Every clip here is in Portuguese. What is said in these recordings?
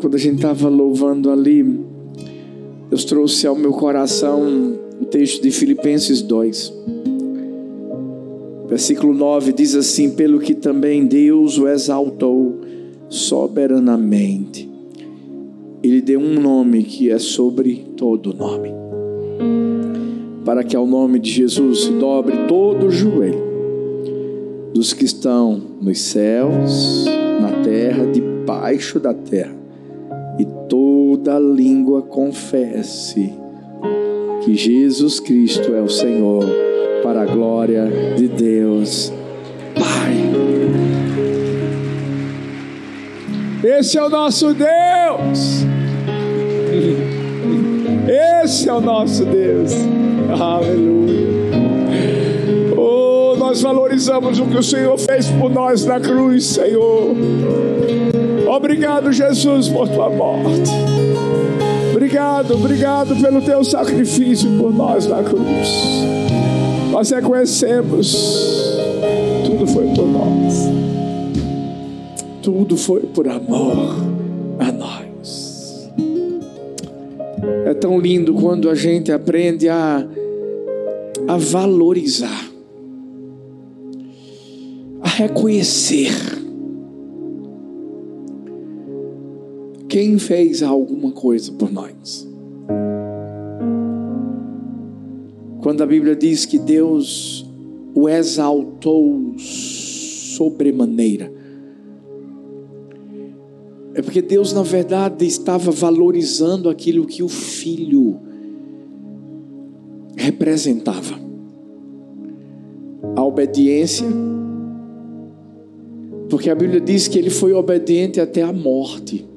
quando a gente estava louvando ali, Deus trouxe ao meu coração o texto de Filipenses 2. Versículo 9 diz assim: Pelo que também Deus o exaltou soberanamente, Ele deu um nome que é sobre todo nome, para que ao nome de Jesus se dobre todo o joelho dos que estão nos céus, na terra, debaixo da terra, toda língua confesse que Jesus Cristo é o Senhor, para a glória de Deus Pai. Esse é o nosso Deus. Esse é o nosso Deus. Aleluia. Oh, nós valorizamos o que o Senhor fez por nós na cruz, Senhor. Obrigado, Jesus, por tua morte. Obrigado, obrigado pelo teu sacrifício por nós na cruz. Nós reconhecemos, tudo foi por nós. Tudo foi por amor a nós. É tão lindo quando a gente aprende a, a valorizar, a reconhecer quem fez alguma coisa por nós. Quando a Bíblia diz que Deus o exaltou sobremaneira, é porque Deus, na verdade, estava valorizando aquilo que o filho representava. A obediência, porque a Bíblia diz que ele foi obediente até a morte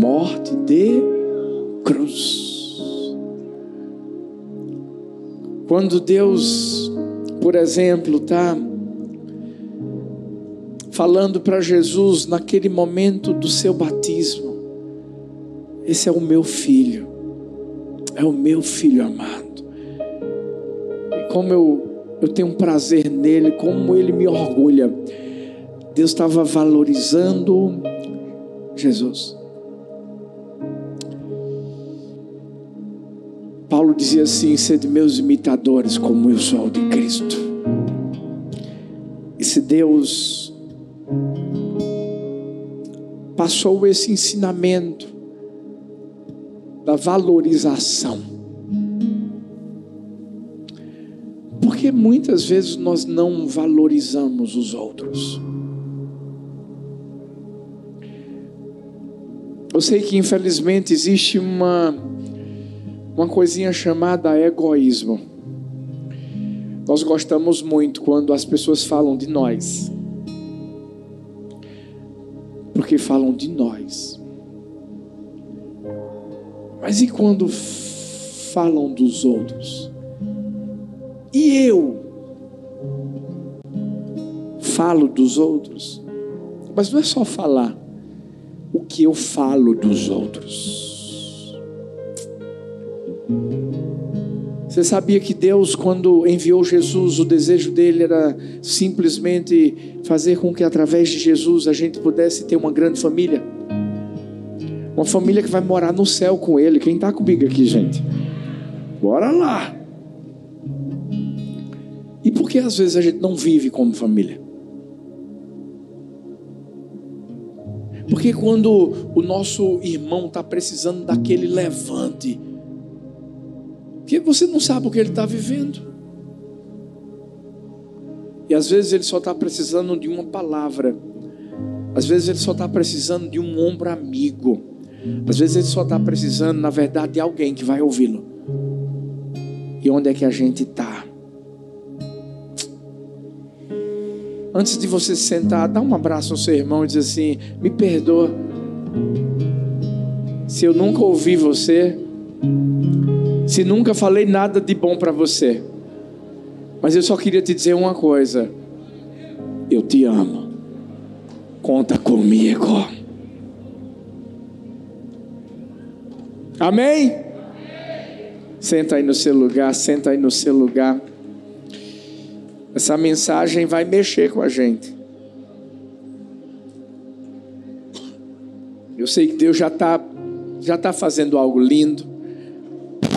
morte de cruz. Quando Deus, por exemplo, está falando para Jesus naquele momento do seu batismo: Esse é o meu filho, é o meu filho amado. E como eu, eu tenho um prazer nele, como ele me orgulha. Deus estava valorizando Jesus. Dizia assim: sede meus imitadores, como eu sou de Cristo. E se Deus passou esse ensinamento da valorização, porque muitas vezes nós não valorizamos os outros. Eu sei que infelizmente existe uma uma coisinha chamada egoísmo. Nós gostamos muito quando as pessoas falam de nós. Porque falam de nós. Mas e quando falam dos outros? E eu falo dos outros? Mas não é só falar o que eu falo dos outros. Você sabia que Deus, quando enviou Jesus, o desejo dele era simplesmente fazer com que através de Jesus a gente pudesse ter uma grande família? Uma família que vai morar no céu com ele. Quem está comigo aqui, gente? Bora lá! E por que às vezes a gente não vive como família? Porque quando o nosso irmão está precisando daquele levante, porque você não sabe o que ele está vivendo. E às vezes ele só está precisando de uma palavra. Às vezes ele só está precisando de um ombro amigo. Às vezes ele só está precisando, na verdade, de alguém que vai ouvi-lo. E onde é que a gente está? Antes de você sentar, dá um abraço ao seu irmão e diz assim: Me perdoa. Se eu nunca ouvi você, se nunca falei nada de bom para você. Mas eu só queria te dizer uma coisa. Eu te amo. Conta comigo. Amém? Senta aí no seu lugar, senta aí no seu lugar. Essa mensagem vai mexer com a gente. Eu sei que Deus já está já tá fazendo algo lindo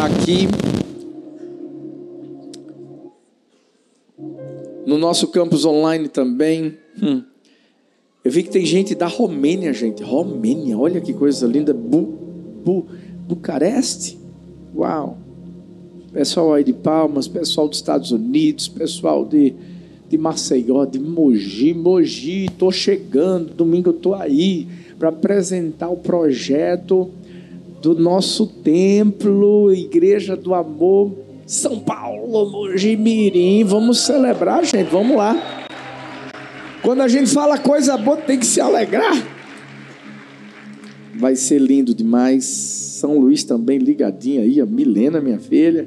aqui no nosso campus online também. Hum. Eu vi que tem gente da Romênia, gente. Romênia, olha que coisa linda. Bu, Bu, Bucareste. Uau. Pessoal aí de Palmas, pessoal dos Estados Unidos, pessoal de, de Maceió, de Mogi. Mogi, estou chegando. Domingo eu estou aí para apresentar o projeto do nosso templo, Igreja do Amor, São Paulo, Mogi Mirim. Vamos celebrar, gente. Vamos lá. Quando a gente fala coisa boa, tem que se alegrar. Vai ser lindo demais. São Luís também ligadinho aí, a Milena, minha filha.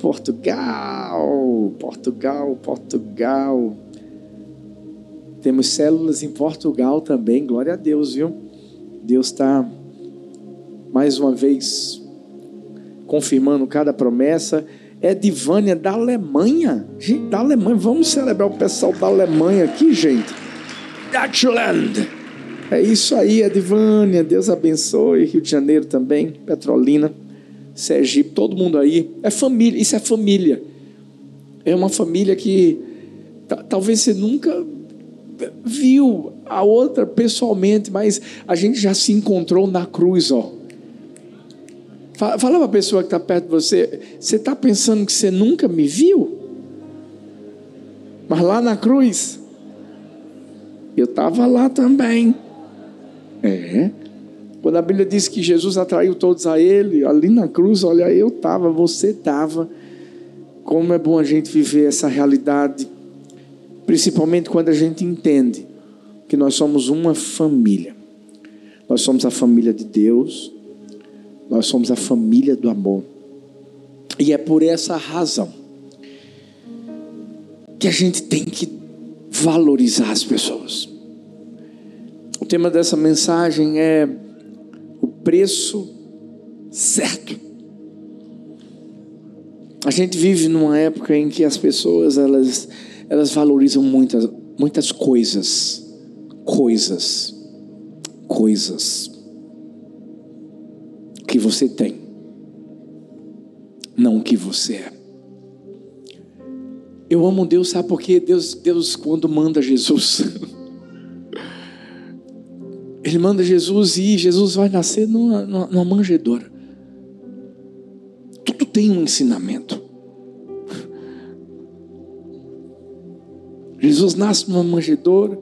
Portugal, Portugal, Portugal. Temos células em Portugal também, glória a Deus, viu? Deus está mais uma vez confirmando cada promessa é da Alemanha. Gente, da Alemanha. Vamos celebrar o pessoal da Alemanha aqui, gente. Deutschland. É isso aí, Edivânia. Deus abençoe. Rio de Janeiro também. Petrolina. Sergipe. Todo mundo aí. É família. Isso é família. É uma família que talvez você nunca viu a outra pessoalmente, mas a gente já se encontrou na cruz, ó. Fala, para a pessoa que está perto de você: você está pensando que você nunca me viu? Mas lá na cruz, eu estava lá também. É. Quando a Bíblia diz que Jesus atraiu todos a Ele, ali na cruz, olha, eu estava, você estava. Como é bom a gente viver essa realidade, principalmente quando a gente entende que nós somos uma família. Nós somos a família de Deus, nós somos a família do amor. E é por essa razão que a gente tem que valorizar as pessoas. O tema dessa mensagem é o preço certo. A gente vive numa época em que as pessoas elas, elas valorizam muitas, muitas coisas, coisas, coisas você tem, não o que você é. Eu amo Deus, sabe por quê? Deus, Deus quando manda Jesus, Ele manda Jesus e Jesus vai nascer numa, numa manjedoura. Tudo tem um ensinamento. Jesus nasce numa manjedoura,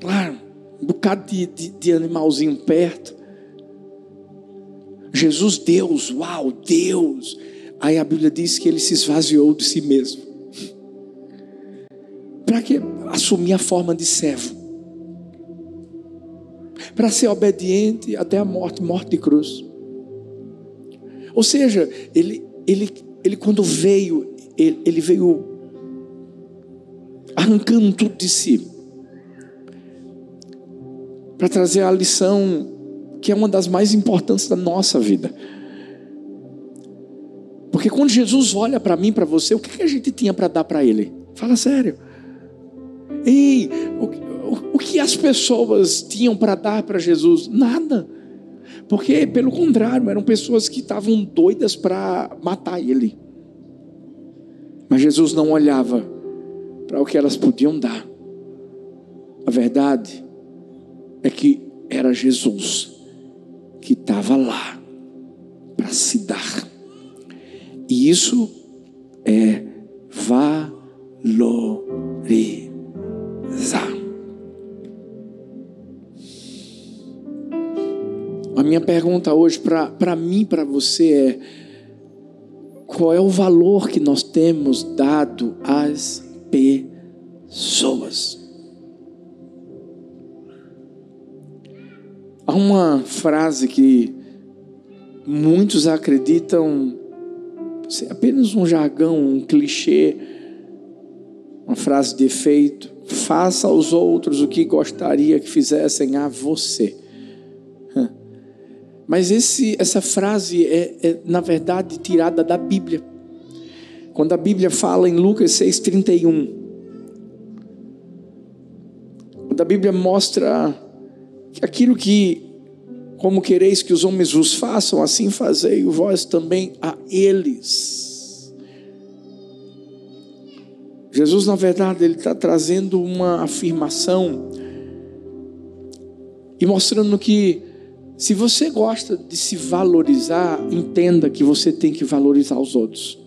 claro, um bocado de, de, de animalzinho perto. Jesus, Deus, uau, Deus. Aí a Bíblia diz que ele se esvaziou de si mesmo. Para que assumir a forma de servo? Para ser obediente até a morte morte de cruz. Ou seja, ele, ele, ele quando veio, ele, ele veio arrancando tudo de si para trazer a lição que é uma das mais importantes da nossa vida. Porque quando Jesus olha para mim, para você, o que a gente tinha para dar para Ele? Fala sério. Ei, o, o, o que as pessoas tinham para dar para Jesus? Nada. Porque, pelo contrário, eram pessoas que estavam doidas para matar Ele. Mas Jesus não olhava para o que elas podiam dar. A verdade é que era Jesus que estava lá para se dar. E isso é valorizar. A minha pergunta hoje para mim, para você é: qual é o valor que nós temos dado às pessoas? Uma frase que muitos acreditam ser apenas um jargão, um clichê, uma frase de efeito. Faça aos outros o que gostaria que fizessem a você. Mas esse, essa frase é, é, na verdade, tirada da Bíblia. Quando a Bíblia fala em Lucas 6,31, quando a Bíblia mostra aquilo que Como quereis que os homens vos façam, assim fazei vós também a eles. Jesus, na verdade, ele está trazendo uma afirmação e mostrando que se você gosta de se valorizar, entenda que você tem que valorizar os outros.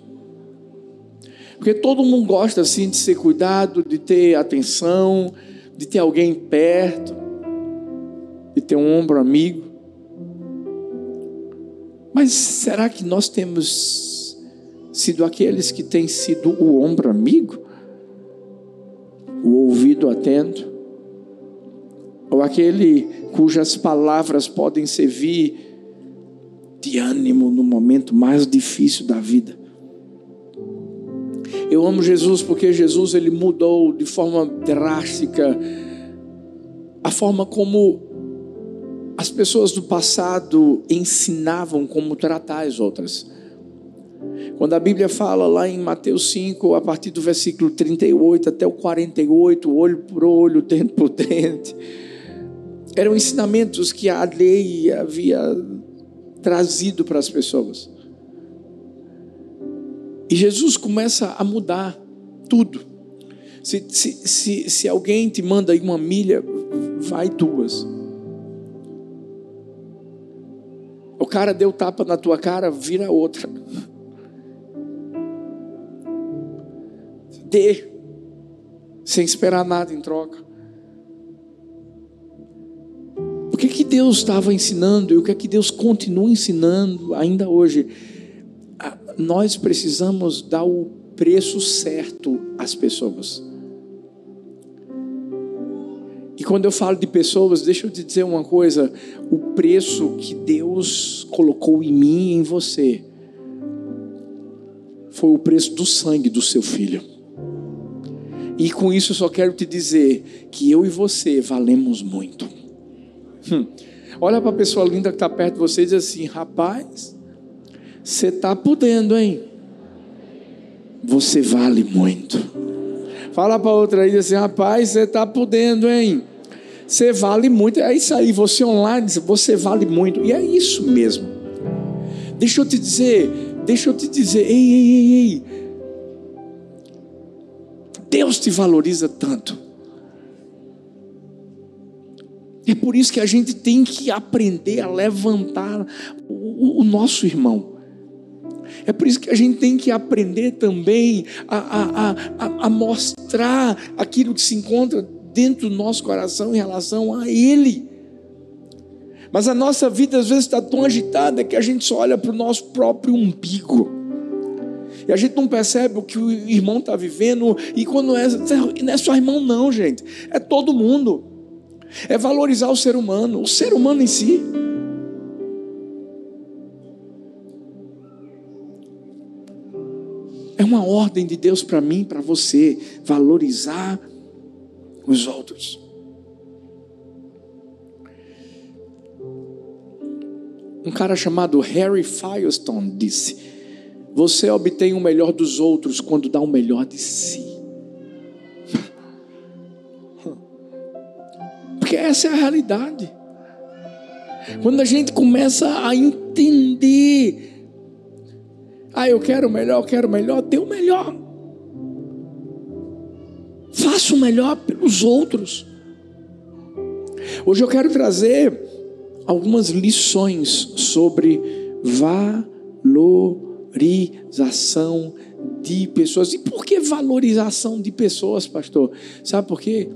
Porque todo mundo gosta assim de ser cuidado, de ter atenção, de ter alguém perto, de ter um ombro amigo. Mas será que nós temos sido aqueles que têm sido o ombro amigo? O ouvido atento? Ou aquele cujas palavras podem servir de ânimo no momento mais difícil da vida? Eu amo Jesus porque Jesus ele mudou de forma drástica a forma como as pessoas do passado ensinavam como tratar as outras. Quando a Bíblia fala lá em Mateus 5, a partir do versículo 38 até o 48, olho por olho, dente por dente, eram ensinamentos que a lei havia trazido para as pessoas. E Jesus começa a mudar tudo. Se, se, se, se alguém te manda uma milha, vai duas. Cara deu tapa na tua cara, vira outra. Dê, sem esperar nada em troca. O que que Deus estava ensinando e o que é que Deus continua ensinando ainda hoje? Nós precisamos dar o preço certo às pessoas. Quando eu falo de pessoas, deixa eu te dizer uma coisa: o preço que Deus colocou em mim e em você foi o preço do sangue do seu filho. E com isso eu só quero te dizer que eu e você valemos muito. Hum. Olha para a pessoa linda que está perto de você e diz assim: rapaz, você está podendo, hein? Você vale muito. Fala para outra aí assim: rapaz, você está podendo, hein? Você vale muito. É isso aí, você online, você vale muito. E é isso mesmo. Deixa eu te dizer, deixa eu te dizer, ei, ei, ei, ei. Deus te valoriza tanto. É por isso que a gente tem que aprender a levantar o, o nosso irmão. É por isso que a gente tem que aprender também a, a, a, a mostrar aquilo que se encontra dentro do nosso coração em relação a Ele. Mas a nossa vida às vezes está tão agitada que a gente só olha para o nosso próprio umbigo. E a gente não percebe o que o irmão está vivendo. E quando é, não é só irmão, não, gente. É todo mundo. É valorizar o ser humano, o ser humano em si. É uma ordem de Deus para mim, para você, valorizar os outros. Um cara chamado Harry Firestone disse: Você obtém o melhor dos outros quando dá o melhor de si. Porque essa é a realidade. Quando a gente começa a entender, ah, eu quero o melhor, eu quero o melhor, dê o melhor. Faça o melhor pelos outros. Hoje eu quero trazer algumas lições sobre valorização de pessoas. E por que valorização de pessoas, pastor? Sabe por quê?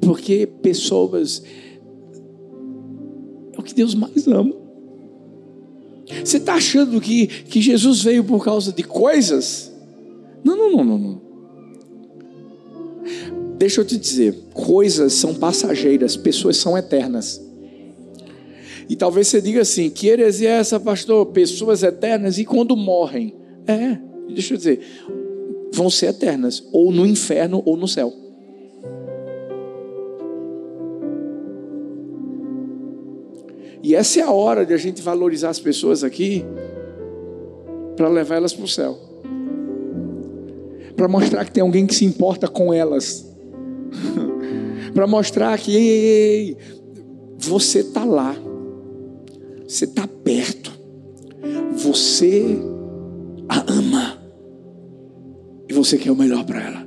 Porque pessoas é o que Deus mais ama. Você está achando que, que Jesus veio por causa de coisas? Não, não, não, não, não. Deixa eu te dizer, coisas são passageiras, pessoas são eternas. E talvez você diga assim: que heresia é essa, pastor? Pessoas eternas e quando morrem? É, deixa eu dizer, vão ser eternas, ou no inferno ou no céu. E essa é a hora de a gente valorizar as pessoas aqui, para levar elas para o céu, para mostrar que tem alguém que se importa com elas para mostrar que ei, ei, você está lá. você está perto, você a ama e você quer o melhor para ela.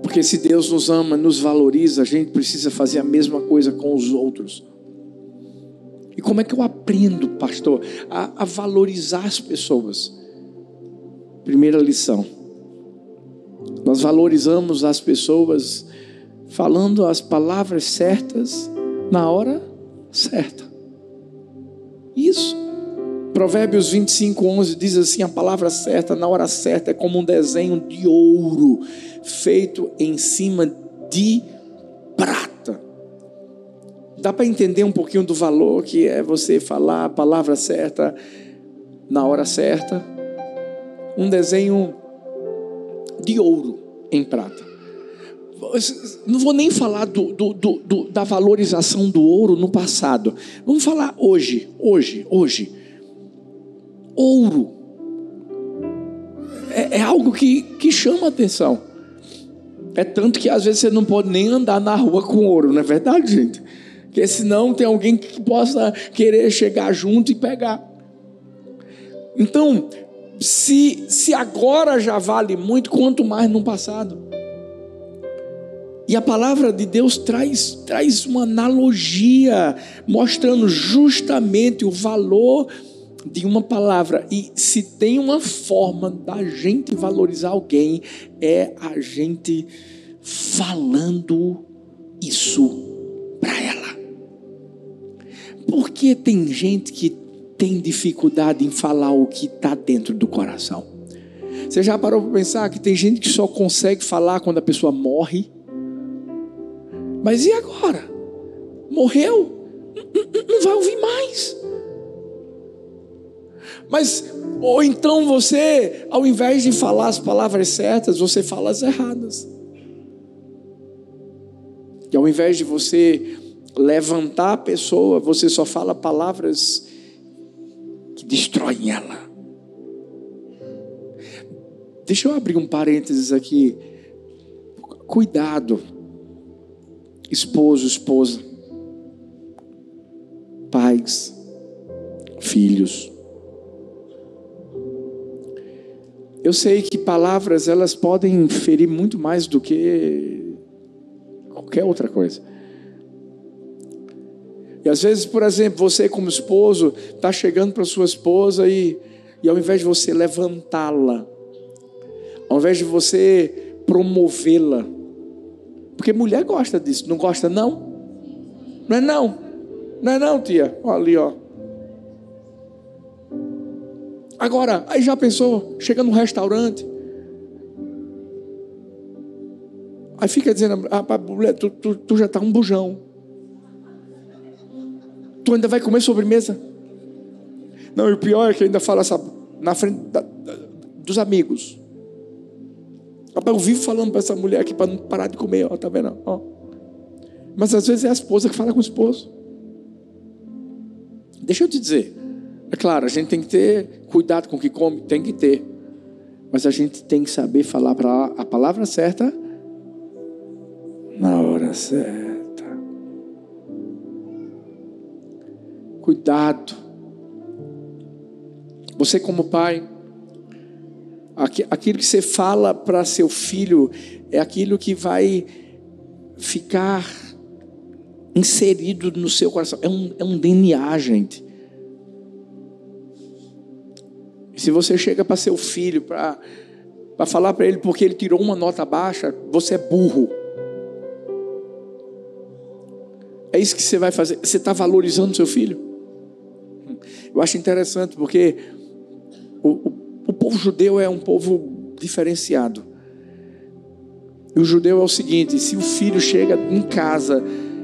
Porque se Deus nos ama, nos valoriza, a gente precisa fazer a mesma coisa com os outros. E como é que eu aprendo, pastor, a, a valorizar as pessoas? Primeira lição. Nós valorizamos as pessoas falando as palavras certas na hora certa. Isso. Provérbios 25, 11 diz assim: a palavra certa, na hora certa, é como um desenho de ouro feito em cima de prata. Dá para entender um pouquinho do valor que é você falar a palavra certa na hora certa? Um desenho de ouro em prata. Não vou nem falar do, do, do, da valorização do ouro no passado. Vamos falar hoje, hoje, hoje. Ouro é, é algo que, que chama atenção. É tanto que às vezes você não pode nem andar na rua com ouro, não é verdade, gente? Porque senão tem alguém que possa querer chegar junto e pegar. Então, se, se agora já vale muito, quanto mais no passado. E a palavra de Deus traz, traz uma analogia, mostrando justamente o valor de uma palavra. E se tem uma forma da gente valorizar alguém, é a gente falando isso para ela. Porque tem gente que tem dificuldade em falar o que está dentro do coração. Você já parou para pensar que tem gente que só consegue falar quando a pessoa morre? Mas e agora? Morreu? Não vai ouvir mais. Mas, ou então você, ao invés de falar as palavras certas, você fala as erradas. E ao invés de você levantar a pessoa, você só fala palavras destroem ela. Deixa eu abrir um parênteses aqui. Cuidado, esposo, esposa, pais, filhos. Eu sei que palavras elas podem ferir muito mais do que qualquer outra coisa. E às vezes, por exemplo, você como esposo está chegando para sua esposa e, e ao invés de você levantá-la, ao invés de você promovê-la, porque mulher gosta disso, não gosta não? Não é não? Não é não, tia? Olha ali, ó. Agora, aí já pensou, chega num restaurante, aí fica dizendo, ah, mulher, tu, tu, tu já está um bujão. Tu ainda vai comer sobremesa? Não, e o pior é que ainda fala sabe, na frente da, da, dos amigos. Rapaz, eu vivo falando para essa mulher aqui para não parar de comer, ó, tá vendo? Ó. Mas às vezes é a esposa que fala com o esposo. Deixa eu te dizer, é claro, a gente tem que ter cuidado com o que come, tem que ter. Mas a gente tem que saber falar a palavra certa na hora certa. Cuidado. Você, como pai, aquilo que você fala para seu filho é aquilo que vai ficar inserido no seu coração. É um, é um DNA, gente. Se você chega para seu filho para falar para ele porque ele tirou uma nota baixa, você é burro. É isso que você vai fazer. Você está valorizando seu filho? Eu acho interessante porque o, o, o povo judeu é um povo diferenciado. E o judeu é o seguinte: se o filho chega em casa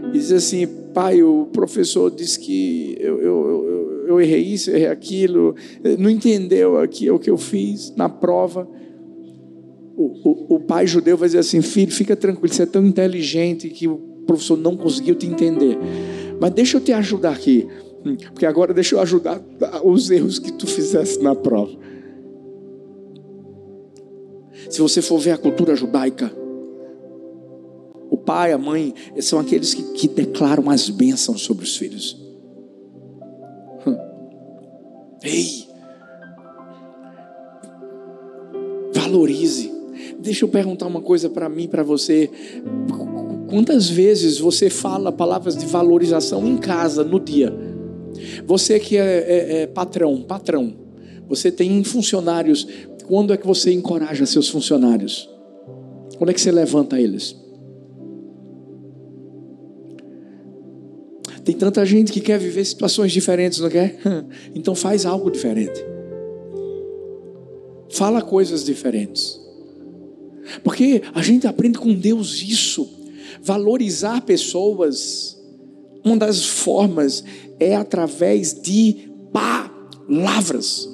e diz assim, pai, o professor disse que eu, eu, eu, eu errei isso, eu errei aquilo, não entendeu aqui o que eu fiz na prova. O, o, o, pai judeu vai dizer assim: filho, fica tranquilo, você é tão inteligente que o professor não conseguiu te entender. Mas deixa eu te ajudar aqui. Porque agora deixa eu ajudar os erros que tu fizesse na prova. Se você for ver a cultura judaica, O pai, a mãe, são aqueles que, que declaram as bênçãos sobre os filhos. Hum. Ei! Valorize. Deixa eu perguntar uma coisa para mim, para você. Quantas vezes você fala palavras de valorização em casa, no dia? Você que é, é, é patrão, patrão, você tem funcionários. Quando é que você encoraja seus funcionários? Quando é que você levanta eles? Tem tanta gente que quer viver situações diferentes, não quer? Então faz algo diferente. Fala coisas diferentes. Porque a gente aprende com Deus isso. Valorizar pessoas, uma das formas é através de palavras.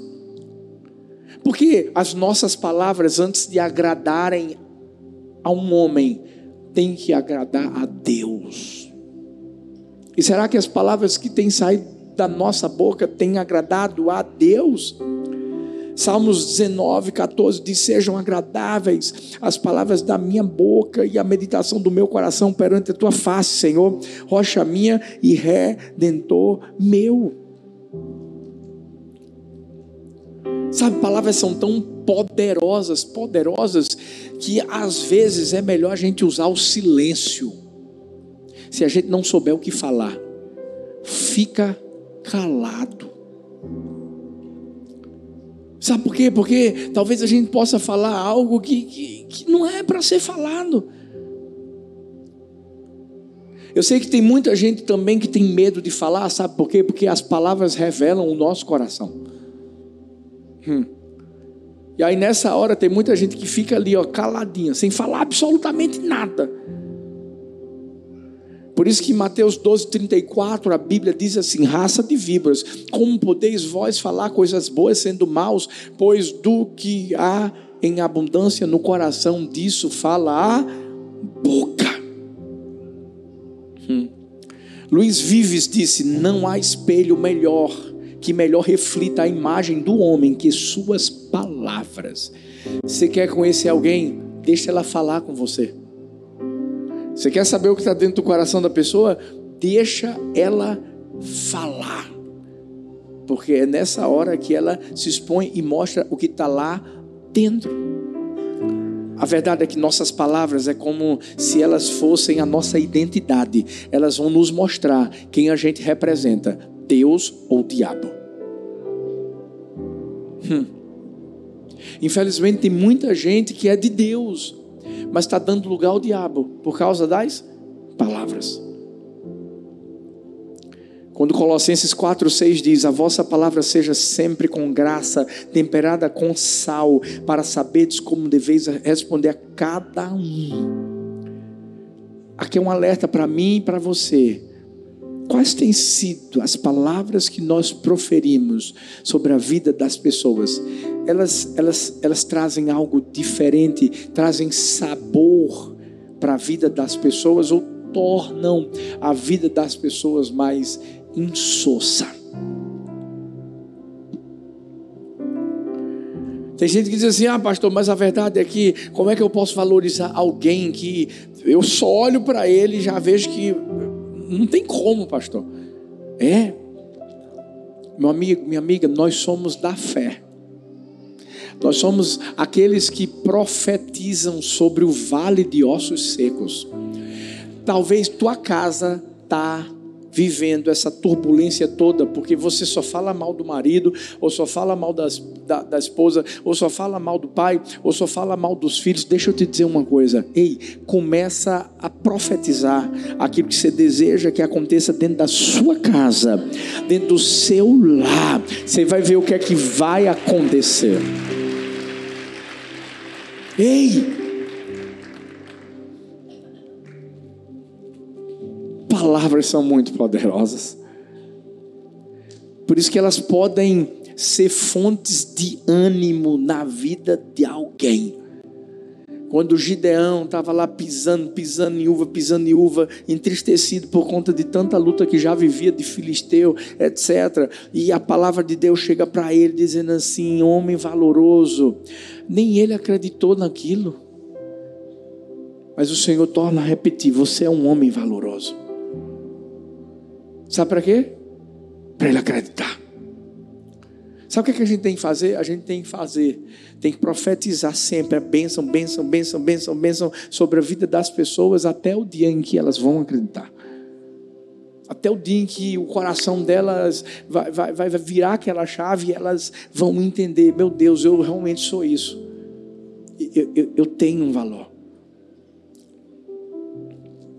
Porque as nossas palavras, antes de agradarem a um homem, têm que agradar a Deus. E será que as palavras que têm saído da nossa boca têm agradado a Deus? Salmos 19, 14 diz: Sejam agradáveis as palavras da minha boca e a meditação do meu coração perante a tua face, Senhor, rocha minha e redentor meu. Sabe, palavras são tão poderosas, poderosas, que às vezes é melhor a gente usar o silêncio. Se a gente não souber o que falar, fica calado. Sabe por quê? Porque talvez a gente possa falar algo que, que, que não é para ser falado. Eu sei que tem muita gente também que tem medo de falar, sabe por quê? Porque as palavras revelam o nosso coração. Hum. E aí nessa hora tem muita gente que fica ali, ó, caladinha, sem falar absolutamente nada. Por isso que em Mateus 12, 34, a Bíblia diz assim: raça de víboras, como podeis vós falar coisas boas sendo maus? Pois do que há em abundância no coração, disso fala a boca. Hum. Luiz Vives disse: não há espelho melhor que melhor reflita a imagem do homem que suas palavras. Você quer conhecer alguém? Deixa ela falar com você. Você quer saber o que está dentro do coração da pessoa? Deixa ela falar. Porque é nessa hora que ela se expõe e mostra o que está lá dentro. A verdade é que nossas palavras é como se elas fossem a nossa identidade. Elas vão nos mostrar quem a gente representa: Deus ou diabo. Hum. Infelizmente, tem muita gente que é de Deus, mas está dando lugar ao diabo por causa das palavras. Quando Colossenses 4,6 diz: A vossa palavra seja sempre com graça, temperada com sal, para saberes como deveis responder a cada um. Aqui é um alerta para mim e para você. Quais têm sido as palavras que nós proferimos sobre a vida das pessoas? Elas, elas, elas trazem algo diferente, trazem sabor para a vida das pessoas ou tornam a vida das pessoas mais insossa. Tem gente que diz assim: ah, pastor, mas a verdade é que, como é que eu posso valorizar alguém que eu só olho para ele e já vejo que não tem como, pastor? É, meu amigo, minha amiga, nós somos da fé. Nós somos aqueles que profetizam sobre o vale de ossos secos. Talvez tua casa está vivendo essa turbulência toda, porque você só fala mal do marido, ou só fala mal das, da, da esposa, ou só fala mal do pai, ou só fala mal dos filhos. Deixa eu te dizer uma coisa. Ei, começa a profetizar aquilo que você deseja que aconteça dentro da sua casa, dentro do seu lar. Você vai ver o que é que vai acontecer. Ei! Palavras são muito poderosas. Por isso que elas podem ser fontes de ânimo na vida de alguém. Quando Gideão estava lá pisando, pisando em uva, pisando em uva, entristecido por conta de tanta luta que já vivia de filisteu, etc. E a palavra de Deus chega para ele dizendo assim: homem valoroso, nem ele acreditou naquilo. Mas o Senhor torna a repetir: você é um homem valoroso. Sabe para quê? Para ele acreditar. Sabe o que a gente tem que fazer? A gente tem que fazer, tem que profetizar sempre a bênção, bênção, bênção, bênção, bênção sobre a vida das pessoas até o dia em que elas vão acreditar. Até o dia em que o coração delas vai, vai, vai virar aquela chave e elas vão entender: meu Deus, eu realmente sou isso. Eu, eu, eu tenho um valor.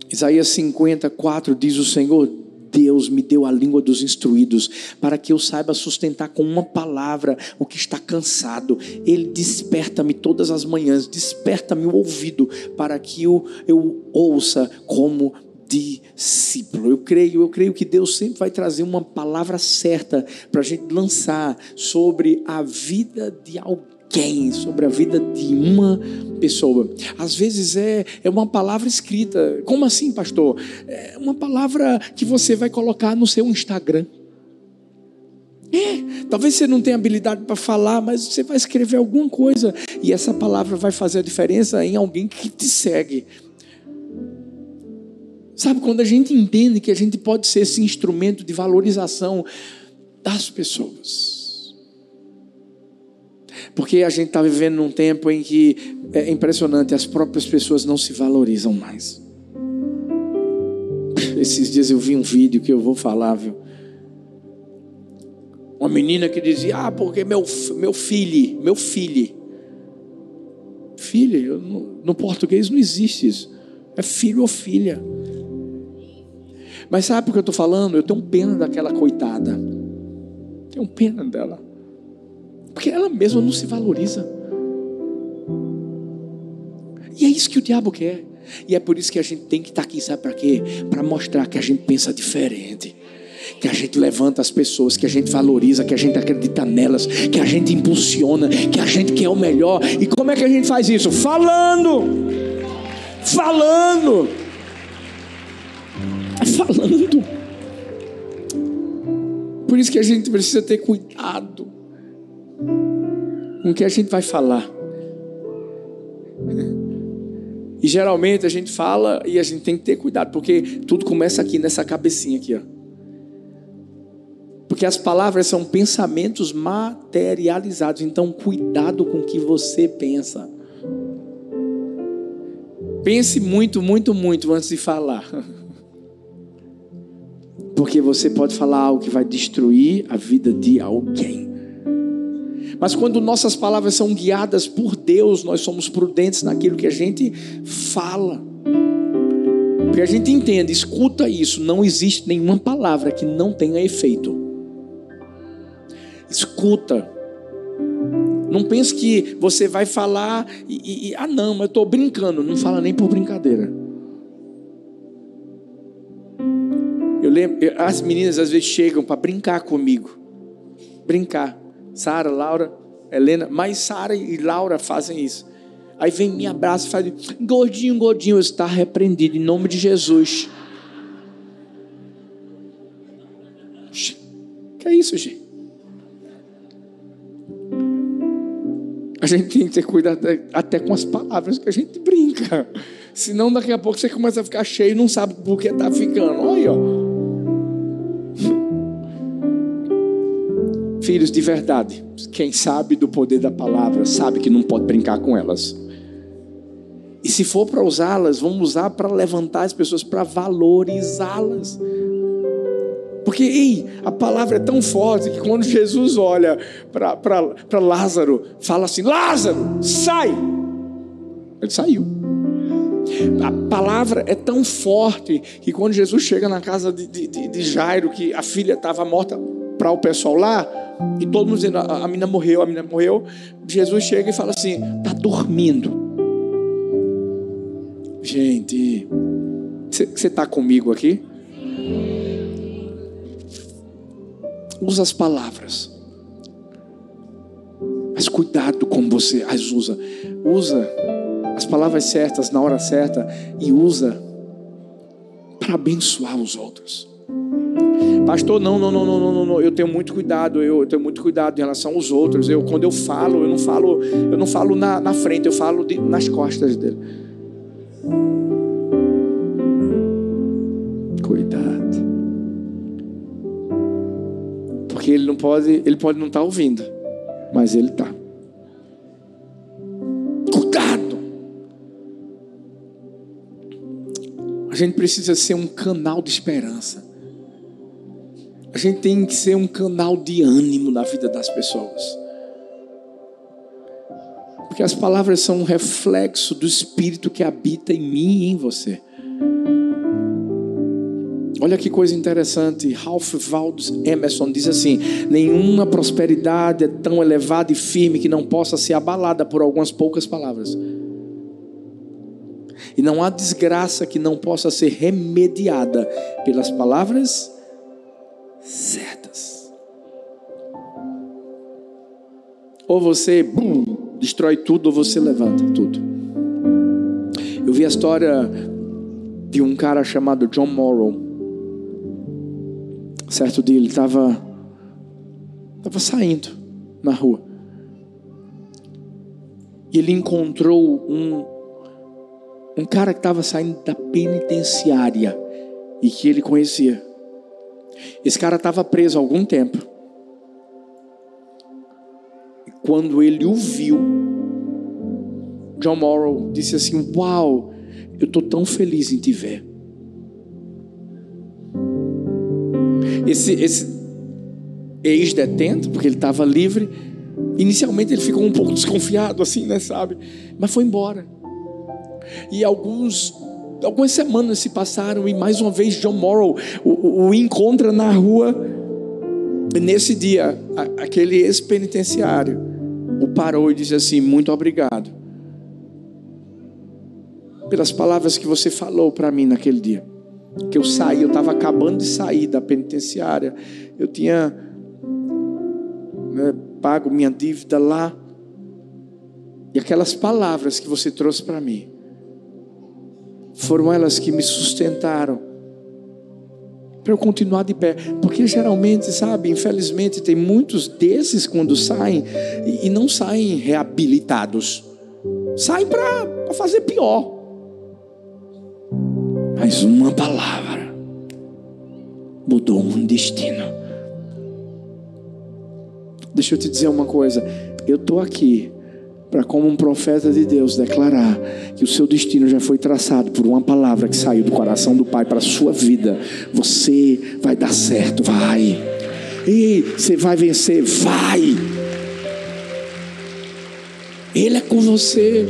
Isaías 54 diz: O Senhor Deus me deu a língua dos instruídos, para que eu saiba sustentar com uma palavra o que está cansado. Ele desperta-me todas as manhãs, desperta-me o ouvido, para que eu, eu ouça como discípulo. Eu creio, eu creio que Deus sempre vai trazer uma palavra certa para a gente lançar sobre a vida de alguém alguém, sobre a vida de uma pessoa. Às vezes é, é uma palavra escrita. Como assim, pastor? É uma palavra que você vai colocar no seu Instagram. É, talvez você não tenha habilidade para falar, mas você vai escrever alguma coisa e essa palavra vai fazer a diferença em alguém que te segue. Sabe, quando a gente entende que a gente pode ser esse instrumento de valorização das pessoas. Porque a gente está vivendo num tempo em que é impressionante, as próprias pessoas não se valorizam mais. Esses dias eu vi um vídeo que eu vou falar, viu? Uma menina que dizia: Ah, porque meu, meu filho, meu filho. Filha, no, no português não existe isso. É filho ou filha. Mas sabe por que eu estou falando? Eu tenho pena daquela coitada. Tenho pena dela. Porque ela mesma não se valoriza. E é isso que o diabo quer. E é por isso que a gente tem que estar aqui, sabe para quê? Para mostrar que a gente pensa diferente. Que a gente levanta as pessoas, que a gente valoriza, que a gente acredita nelas, que a gente impulsiona, que a gente quer o melhor. E como é que a gente faz isso? Falando! Falando! Falando! Por isso que a gente precisa ter cuidado com o que a gente vai falar. E geralmente a gente fala e a gente tem que ter cuidado, porque tudo começa aqui nessa cabecinha aqui, ó. Porque as palavras são pensamentos materializados, então cuidado com o que você pensa. Pense muito, muito, muito antes de falar. Porque você pode falar algo que vai destruir a vida de alguém. Mas quando nossas palavras são guiadas por Deus, nós somos prudentes naquilo que a gente fala. Porque a gente entende, escuta isso, não existe nenhuma palavra que não tenha efeito. Escuta. Não pense que você vai falar e, e ah não, mas eu estou brincando. Não fala nem por brincadeira. Eu lembro, as meninas às vezes chegam para brincar comigo. Brincar. Sara, Laura, Helena, mas Sara e Laura fazem isso. Aí vem, me abraça e fala: Gordinho, gordinho, está repreendido em nome de Jesus. Que é isso, gente? A gente tem que ter cuidado até com as palavras que a gente brinca. Senão daqui a pouco você começa a ficar cheio e não sabe por que está ficando. Olha, ó. Filhos de verdade, quem sabe do poder da palavra, sabe que não pode brincar com elas. E se for para usá-las, vamos usar para levantar as pessoas, para valorizá-las. Porque, ei, a palavra é tão forte que quando Jesus olha para Lázaro, fala assim: Lázaro, sai! Ele saiu. A palavra é tão forte que quando Jesus chega na casa de, de, de Jairo, que a filha estava morta para o pessoal lá, e todo mundo dizendo: a, menina morreu, a menina morreu. Jesus chega e fala assim: está dormindo. Gente, você está comigo aqui? Usa as palavras. Mas cuidado como você as usa. Usa as palavras certas na hora certa e usa para abençoar os outros. Pastor, não, não, não, não, não, não, eu tenho muito cuidado, eu tenho muito cuidado em relação aos outros. Eu, quando eu falo, eu não falo, eu não falo na, na frente, eu falo de, nas costas dele. Cuidado. Porque ele não pode, ele pode não estar tá ouvindo, mas ele está. Cuidado. A gente precisa ser um canal de esperança. A gente tem que ser um canal de ânimo na vida das pessoas. Porque as palavras são um reflexo do Espírito que habita em mim e em você. Olha que coisa interessante, Ralph Waldo Emerson diz assim: nenhuma prosperidade é tão elevada e firme que não possa ser abalada por algumas poucas palavras. E não há desgraça que não possa ser remediada pelas palavras certas. Ou você bum, destrói tudo, ou você levanta tudo. Eu vi a história de um cara chamado John Morrow. Certo dia ele estava estava saindo na rua. E ele encontrou um um cara que estava saindo da penitenciária e que ele conhecia. Esse cara estava preso há algum tempo. E quando ele o viu, John Morrow disse assim: Uau, eu estou tão feliz em te ver. Esse, esse ex-detento, porque ele estava livre, inicialmente ele ficou um pouco desconfiado, assim, né, sabe? Mas foi embora. E alguns algumas semanas se passaram e mais uma vez John Morrow o, o encontra na rua. E nesse dia, a, aquele ex-penitenciário o parou e disse assim: Muito obrigado pelas palavras que você falou para mim naquele dia. Que eu saí, eu estava acabando de sair da penitenciária, eu tinha né, pago minha dívida lá. E aquelas palavras que você trouxe para mim foram elas que me sustentaram para eu continuar de pé. Porque geralmente, sabe, infelizmente, tem muitos desses quando saem e não saem reabilitados, saem para fazer pior. Mas uma palavra mudou um destino. Deixa eu te dizer uma coisa. Eu estou aqui para, como um profeta de Deus, declarar que o seu destino já foi traçado por uma palavra que saiu do coração do Pai para a sua vida. Você vai dar certo, vai. E você vai vencer, vai. Ele é com você.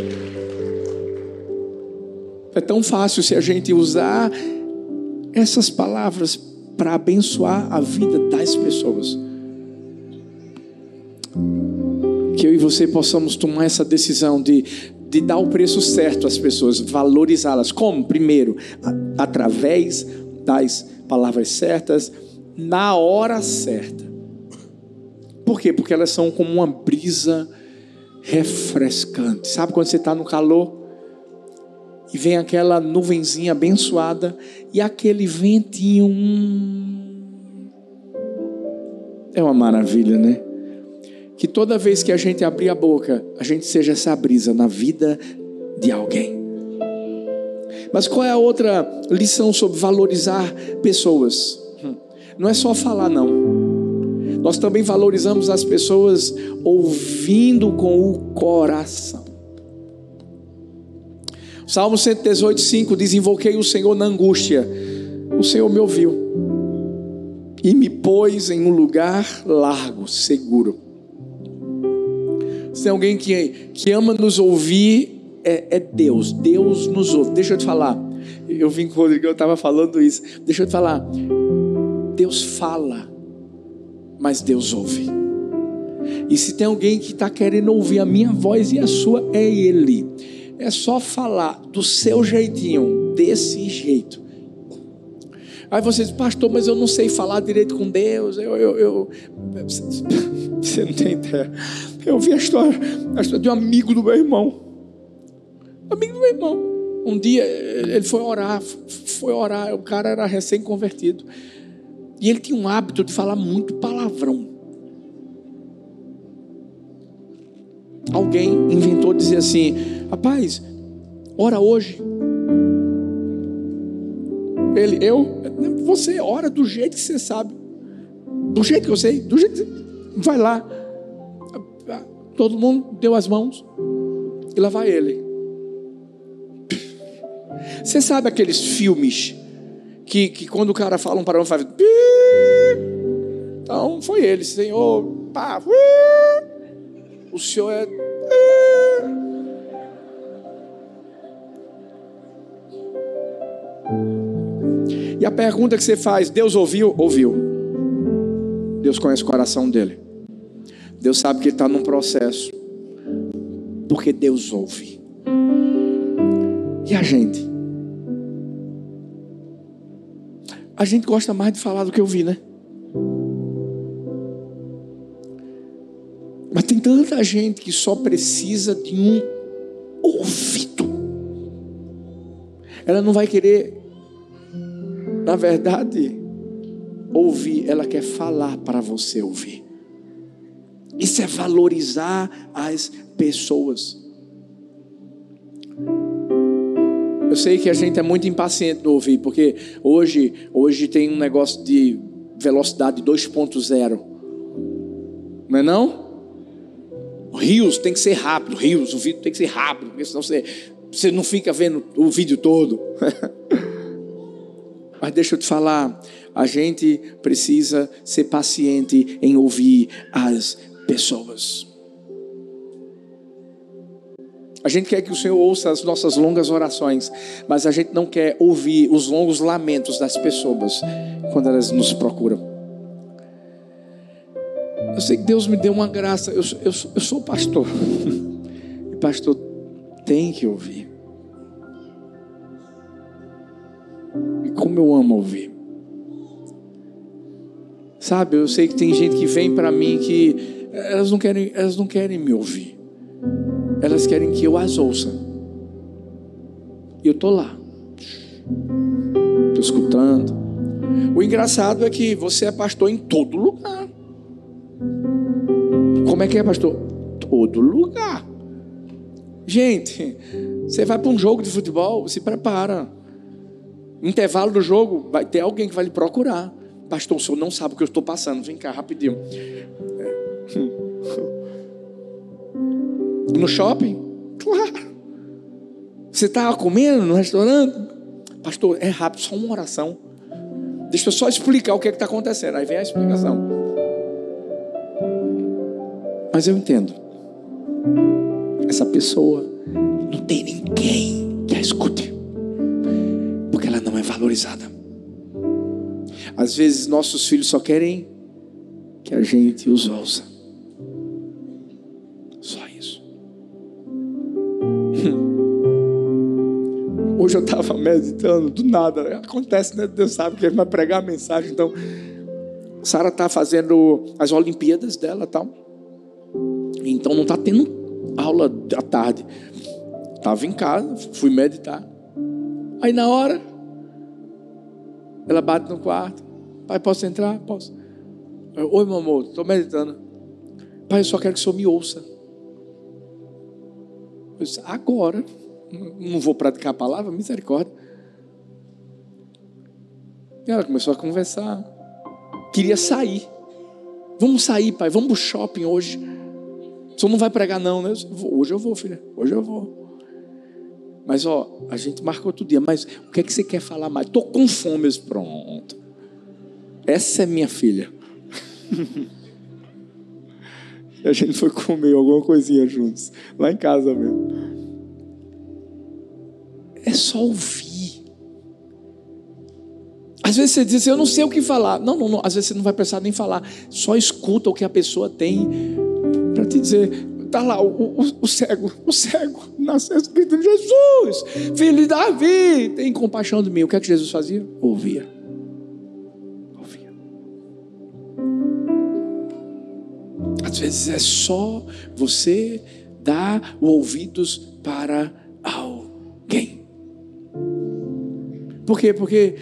É tão fácil se a gente usar essas palavras para abençoar a vida das pessoas que eu e você possamos tomar essa decisão de, de dar o preço certo às pessoas, valorizá-las. Como? Primeiro, a, através das palavras certas, na hora certa. Por quê? Porque elas são como uma brisa refrescante. Sabe quando você está no calor? E vem aquela nuvenzinha abençoada e aquele ventinho. Hum, é uma maravilha, né? Que toda vez que a gente abrir a boca, a gente seja essa brisa na vida de alguém. Mas qual é a outra lição sobre valorizar pessoas? Não é só falar, não. Nós também valorizamos as pessoas ouvindo com o coração. Salmo 118, 5 diz: Invoquei o Senhor na angústia, o Senhor me ouviu e me pôs em um lugar largo, seguro. Se tem alguém que, que ama nos ouvir, é, é Deus. Deus nos ouve. Deixa eu te falar. Eu vim com o Rodrigo, eu estava falando isso. Deixa eu te falar. Deus fala, mas Deus ouve. E se tem alguém que está querendo ouvir a minha voz e a sua, é Ele. É só falar do seu jeitinho, desse jeito. Aí você diz, pastor, mas eu não sei falar direito com Deus. Eu, eu, eu... Você não tem ideia. Eu vi a história, a história de um amigo do meu irmão. Amigo do meu irmão. Um dia ele foi orar, foi orar, o cara era recém-convertido. E ele tinha um hábito de falar muito palavrão. Alguém inventou dizer assim: rapaz, ora hoje. Ele, eu? Você ora do jeito que você sabe. Do jeito que eu sei. Do jeito que você... Vai lá. Todo mundo deu as mãos. E lá vai ele. Você sabe aqueles filmes que, que quando o cara fala um parão faz. Então foi ele, Senhor. Pá, o Senhor é. E a pergunta que você faz, Deus ouviu? Ouviu. Deus conhece o coração dele. Deus sabe que ele está num processo. Porque Deus ouve. E a gente? A gente gosta mais de falar do que ouvir, né? Mas tem tanta gente que só precisa de um ouvido. Ela não vai querer, na verdade, ouvir, ela quer falar para você ouvir. Isso é valorizar as pessoas. Eu sei que a gente é muito impaciente no ouvir, porque hoje, hoje tem um negócio de velocidade 2.0. Não é não? Rios tem que ser rápido, rios, o vídeo tem que ser rápido, porque senão você, você não fica vendo o vídeo todo. Mas deixa eu te falar, a gente precisa ser paciente em ouvir as pessoas. A gente quer que o Senhor ouça as nossas longas orações, mas a gente não quer ouvir os longos lamentos das pessoas quando elas nos procuram. Eu sei que Deus me deu uma graça, eu, eu, eu sou pastor, e pastor tem que ouvir. Como eu amo ouvir. Sabe, eu sei que tem gente que vem para mim que elas não querem, elas não querem me ouvir. Elas querem que eu as ouça. E eu estou lá. Estou escutando. O engraçado é que você é pastor em todo lugar. Como é que é, pastor? Todo lugar. Gente, você vai para um jogo de futebol, se prepara. Intervalo do jogo, vai ter alguém que vai lhe procurar. Pastor, o senhor não sabe o que eu estou passando. Vem cá, rapidinho. No shopping? Claro. Você estava comendo no restaurante? Pastor, é rápido, só uma oração. Deixa eu só explicar o que é está acontecendo. Aí vem a explicação. Mas eu entendo. Essa pessoa não tem ninguém que a escute. Valorizada. Às vezes nossos filhos só querem que a gente os ouça. Hoje eu estava meditando, do nada, acontece, né? Deus sabe que ele vai pregar a mensagem. Então, Sara está fazendo as Olimpíadas dela tal. Então não está tendo aula à tarde. Estava em casa, fui meditar. Aí na hora, ela bate no quarto. Pai, posso entrar? Posso. Oi, meu amor, estou meditando. Pai, eu só quero que o senhor me ouça. Eu disse, agora não vou praticar a palavra, misericórdia. E ela começou a conversar. Queria sair. Vamos sair, pai. Vamos pro shopping hoje. O senhor não vai pregar, não, né? Eu hoje eu vou, filha. Hoje eu vou. Mas, ó, a gente marcou outro dia. Mas o que é que você quer falar mais? Estou com fome. Pronto. Essa é minha filha. e a gente foi comer alguma coisinha juntos. Lá em casa mesmo. É só ouvir. Às vezes você diz assim, eu não sei o que falar. Não, não, não. Às vezes você não vai precisar nem falar. Só escuta o que a pessoa tem para te dizer. Está lá o, o, o, cego, o cego, nasceu escrito Jesus, filho de Davi, tem compaixão de mim. O que é que Jesus fazia? Ouvia. Ouvia. Às vezes é só você dar ouvidos para alguém. Por quê? Porque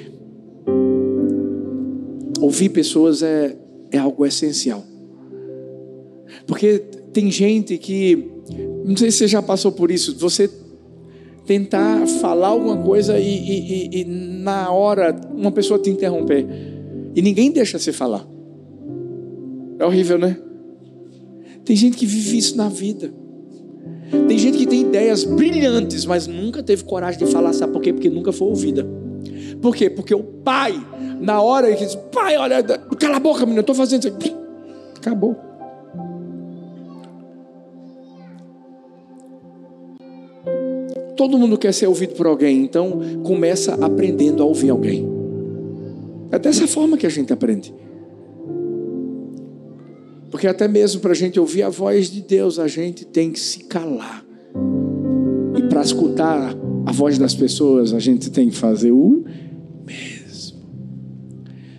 ouvir pessoas é, é algo essencial. Porque tem gente que, não sei se você já passou por isso, você tentar falar alguma coisa e, e, e, e na hora uma pessoa te interromper. E ninguém deixa você falar. É horrível, né? Tem gente que vive isso na vida. Tem gente que tem ideias brilhantes, mas nunca teve coragem de falar, sabe por quê? Porque nunca foi ouvida. Por quê? Porque o pai, na hora que diz, pai, olha, cala a boca, menina, eu estou fazendo isso. Acabou. Todo mundo quer ser ouvido por alguém, então começa aprendendo a ouvir alguém. É dessa forma que a gente aprende. Porque até mesmo para a gente ouvir a voz de Deus, a gente tem que se calar. E para escutar a voz das pessoas, a gente tem que fazer o mesmo.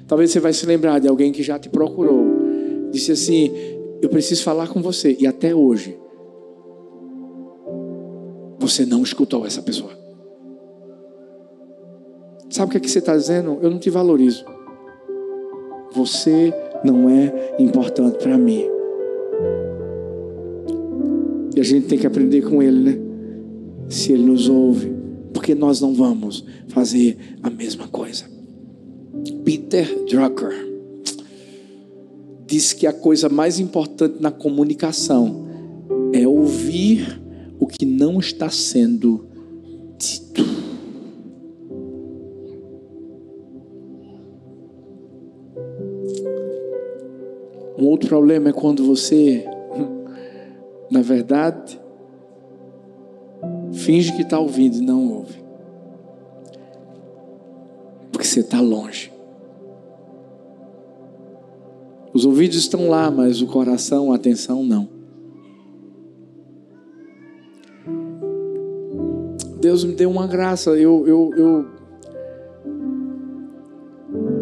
Talvez você vai se lembrar de alguém que já te procurou. Disse assim: Eu preciso falar com você. E até hoje, você não escutou essa pessoa. Sabe o que, é que você está dizendo? Eu não te valorizo. Você não é importante para mim. E a gente tem que aprender com ele, né? Se ele nos ouve, porque nós não vamos fazer a mesma coisa. Peter Drucker diz que a coisa mais importante na comunicação é ouvir o que não está sendo dito. Um outro problema é quando você, na verdade, finge que está ouvindo e não ouve. Porque você está longe. Os ouvidos estão lá, mas o coração, a atenção não. Deus me deu uma graça. Eu, eu, eu,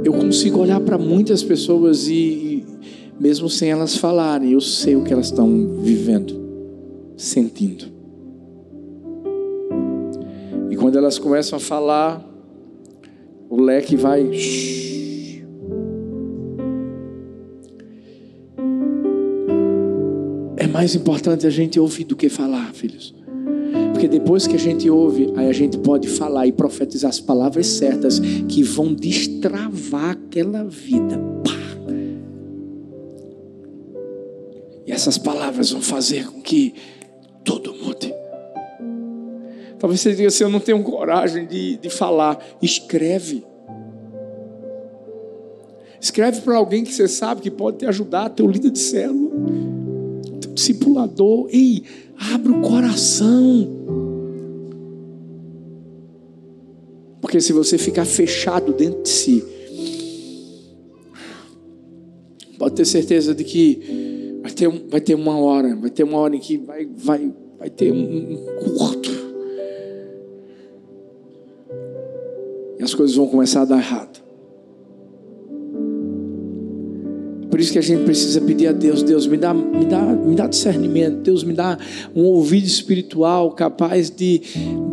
eu consigo olhar para muitas pessoas e, mesmo sem elas falarem, eu sei o que elas estão vivendo, sentindo. E quando elas começam a falar, o leque vai. É mais importante a gente ouvir do que falar, filhos. Porque depois que a gente ouve, aí a gente pode falar e profetizar as palavras certas que vão destravar aquela vida. Pá. E essas palavras vão fazer com que tudo mude. Talvez você diga assim: eu não tenho coragem de, de falar. Escreve. Escreve para alguém que você sabe que pode te ajudar, teu líder de célula, discipulador. Ei, abre o coração. Porque se você ficar fechado dentro de si, pode ter certeza de que vai ter, vai ter uma hora, vai ter uma hora em que vai, vai, vai ter um, um curto. E as coisas vão começar a dar errado. Por isso que a gente precisa pedir a Deus, Deus me dá, me dá, me dá discernimento, Deus me dá um ouvido espiritual capaz de,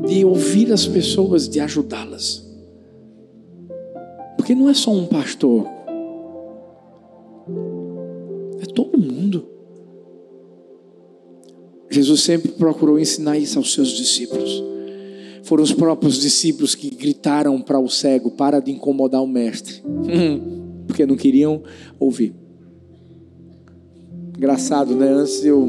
de ouvir as pessoas, de ajudá-las. Porque não é só um pastor, é todo mundo. Jesus sempre procurou ensinar isso aos seus discípulos. Foram os próprios discípulos que gritaram para o cego: para de incomodar o mestre, porque não queriam ouvir. Engraçado, né? Antes eu.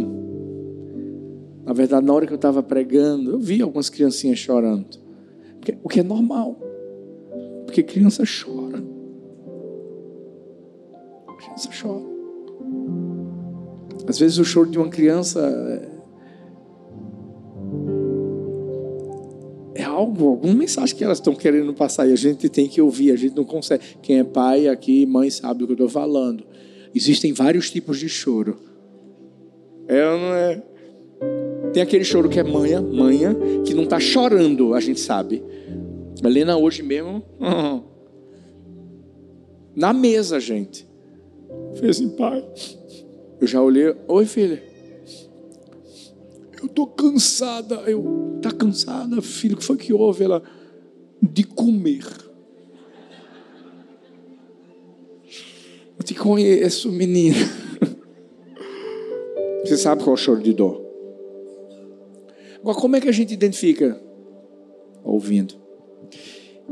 Na verdade, na hora que eu estava pregando, eu vi algumas criancinhas chorando. O que é normal. Porque criança chora. Criança chora. Às vezes o choro de uma criança é, é algo, alguma mensagem que elas estão querendo passar e a gente tem que ouvir, a gente não consegue. Quem é pai aqui, mãe, sabe do que eu estou falando. Existem vários tipos de choro. É não é? Tem aquele choro que é manha, manha, que não está chorando, a gente sabe. A Helena hoje mesmo, na mesa, gente. Fez assim, pai. Eu já olhei, oi filha. Eu tô cansada. Eu, tá cansada, filho? O que foi que houve? Ela, de comer. Eu te conheço, menina. Você sabe qual é o choro de dor. Agora, como é que a gente identifica? ouvindo.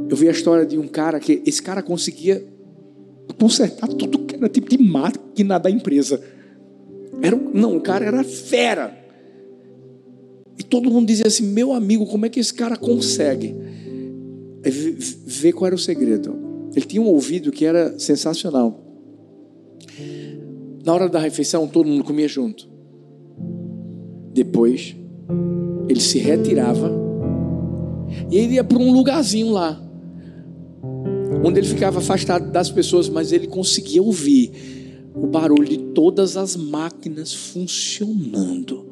Eu vi a história de um cara que esse cara conseguia consertar tudo que era tipo de máquina da empresa. Era, não, o cara era fera. E todo mundo dizia assim: meu amigo, como é que esse cara consegue? Ver qual era o segredo. Ele tinha um ouvido que era sensacional. Na hora da refeição, todo mundo comia junto. Depois, ele se retirava e ele ia para um lugarzinho lá, onde ele ficava afastado das pessoas, mas ele conseguia ouvir o barulho de todas as máquinas funcionando.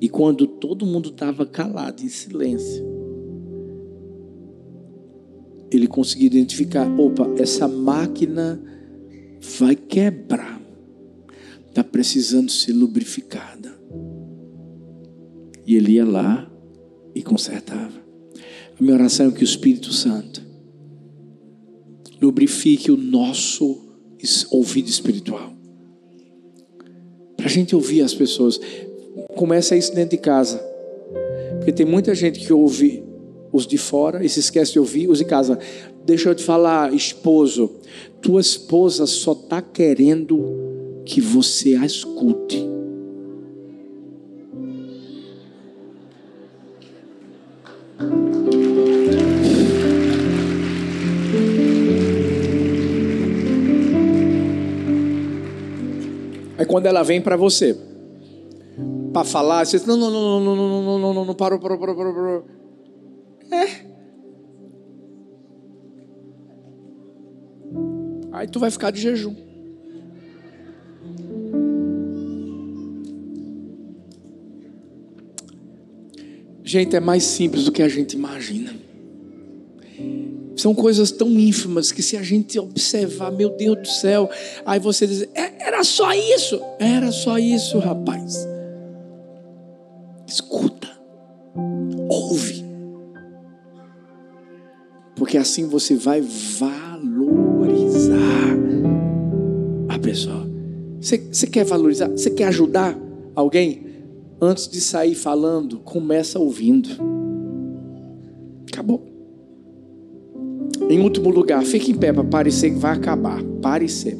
E quando todo mundo estava calado, em silêncio, ele conseguia identificar: opa, essa máquina vai quebrar, está precisando ser lubrificada. E ele ia lá e consertava. A minha oração é que o Espírito Santo lubrifique o nosso ouvido espiritual. Para a gente ouvir as pessoas. Começa isso dentro de casa. Porque tem muita gente que ouve os de fora e se esquece de ouvir os de casa. Deixa eu te falar, esposo. Tua esposa só está querendo que você a escute. quando ela vem para você para falar, você não, não, não, não, não, não, não, não, não, parou, parou, parou, parou, parou. É. Aí tu vai ficar de jejum. Gente, é mais simples do que a gente imagina. São coisas tão ínfimas que se a gente observar, meu Deus do céu, aí você diz, é, era só isso. Era só isso, rapaz. Escuta, ouve. Porque assim você vai valorizar a pessoa. Você, quer valorizar? Você quer ajudar alguém? Antes de sair falando, começa ouvindo. Acabou. Em último lugar, fique em pé para parecer que vai acabar. Parecer.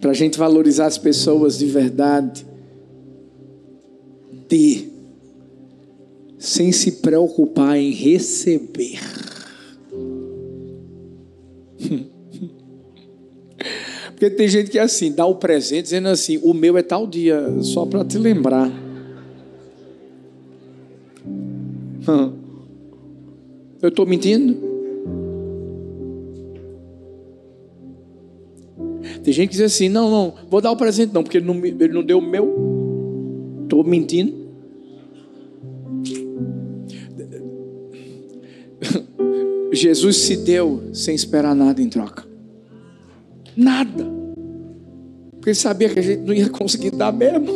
Para a gente valorizar as pessoas de verdade. Dê. Sem se preocupar em receber. Porque tem gente que é assim, dá o presente dizendo assim: o meu é tal dia, só para te lembrar. Eu estou mentindo? Tem gente que diz assim: não, não, vou dar o presente, não, porque ele não, ele não deu o meu. Estou mentindo? Jesus se deu sem esperar nada em troca. Nada. Porque ele sabia que a gente não ia conseguir dar mesmo.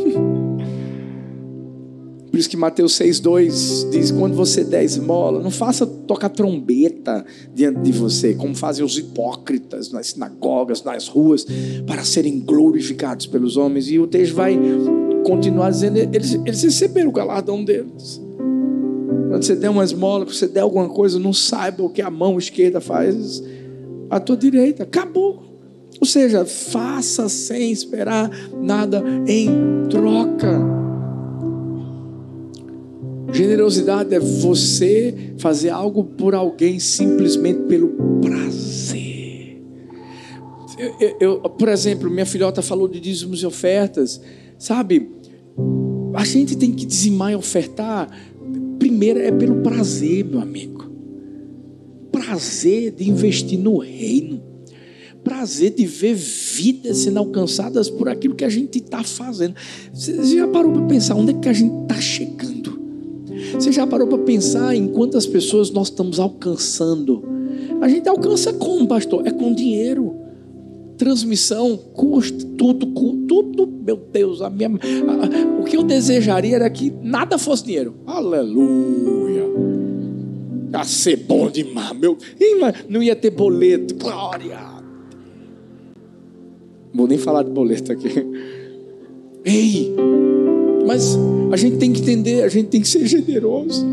Por isso que Mateus 6,2 diz: quando você der esmola, não faça tocar trombeta diante de você, como fazem os hipócritas nas sinagogas, nas ruas, para serem glorificados pelos homens. E o texto vai continuar dizendo: eles, eles receberam o galardão deles. Quando você der uma esmola, quando você der alguma coisa, não saiba o que a mão esquerda faz, a tua direita. Acabou. Ou seja, faça sem esperar nada em troca. Generosidade é você fazer algo por alguém simplesmente pelo prazer. Eu, eu, eu, por exemplo, minha filhota falou de dízimos e ofertas. Sabe, a gente tem que dizimar e ofertar. Primeiro é pelo prazer, meu amigo. Prazer de investir no reino. Prazer de ver vidas sendo alcançadas por aquilo que a gente está fazendo. Você já parou para pensar onde é que a gente está chegando? Você já parou para pensar em quantas pessoas nós estamos alcançando? A gente alcança como, pastor? É com dinheiro. Transmissão, custa, tudo, tudo, meu Deus, a minha, a, o que eu desejaria era que nada fosse dinheiro. Aleluia. A ser bom demais, meu. Não ia ter boleto, glória. Vou nem falar de boleto aqui. Ei, mas a gente tem que entender, a gente tem que ser generoso.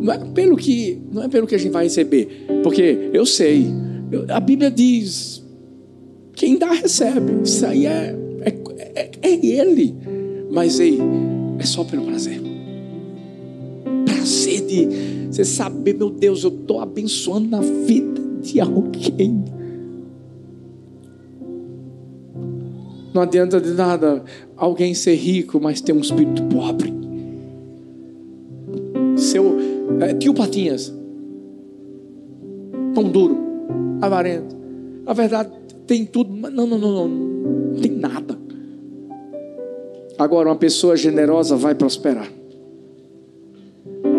Não é pelo que, não é pelo que a gente vai receber, porque eu sei, a Bíblia diz: quem dá recebe. Isso aí é, é, é, é Ele. Mas ei, é só pelo prazer. De você saber, meu Deus, eu estou abençoando na vida de alguém. Não adianta de nada alguém ser rico, mas ter um espírito pobre. Seu é, tio Patinhas, tão duro, avarento. Na verdade, tem tudo, mas não, não, não, não, não tem nada. Agora, uma pessoa generosa vai prosperar.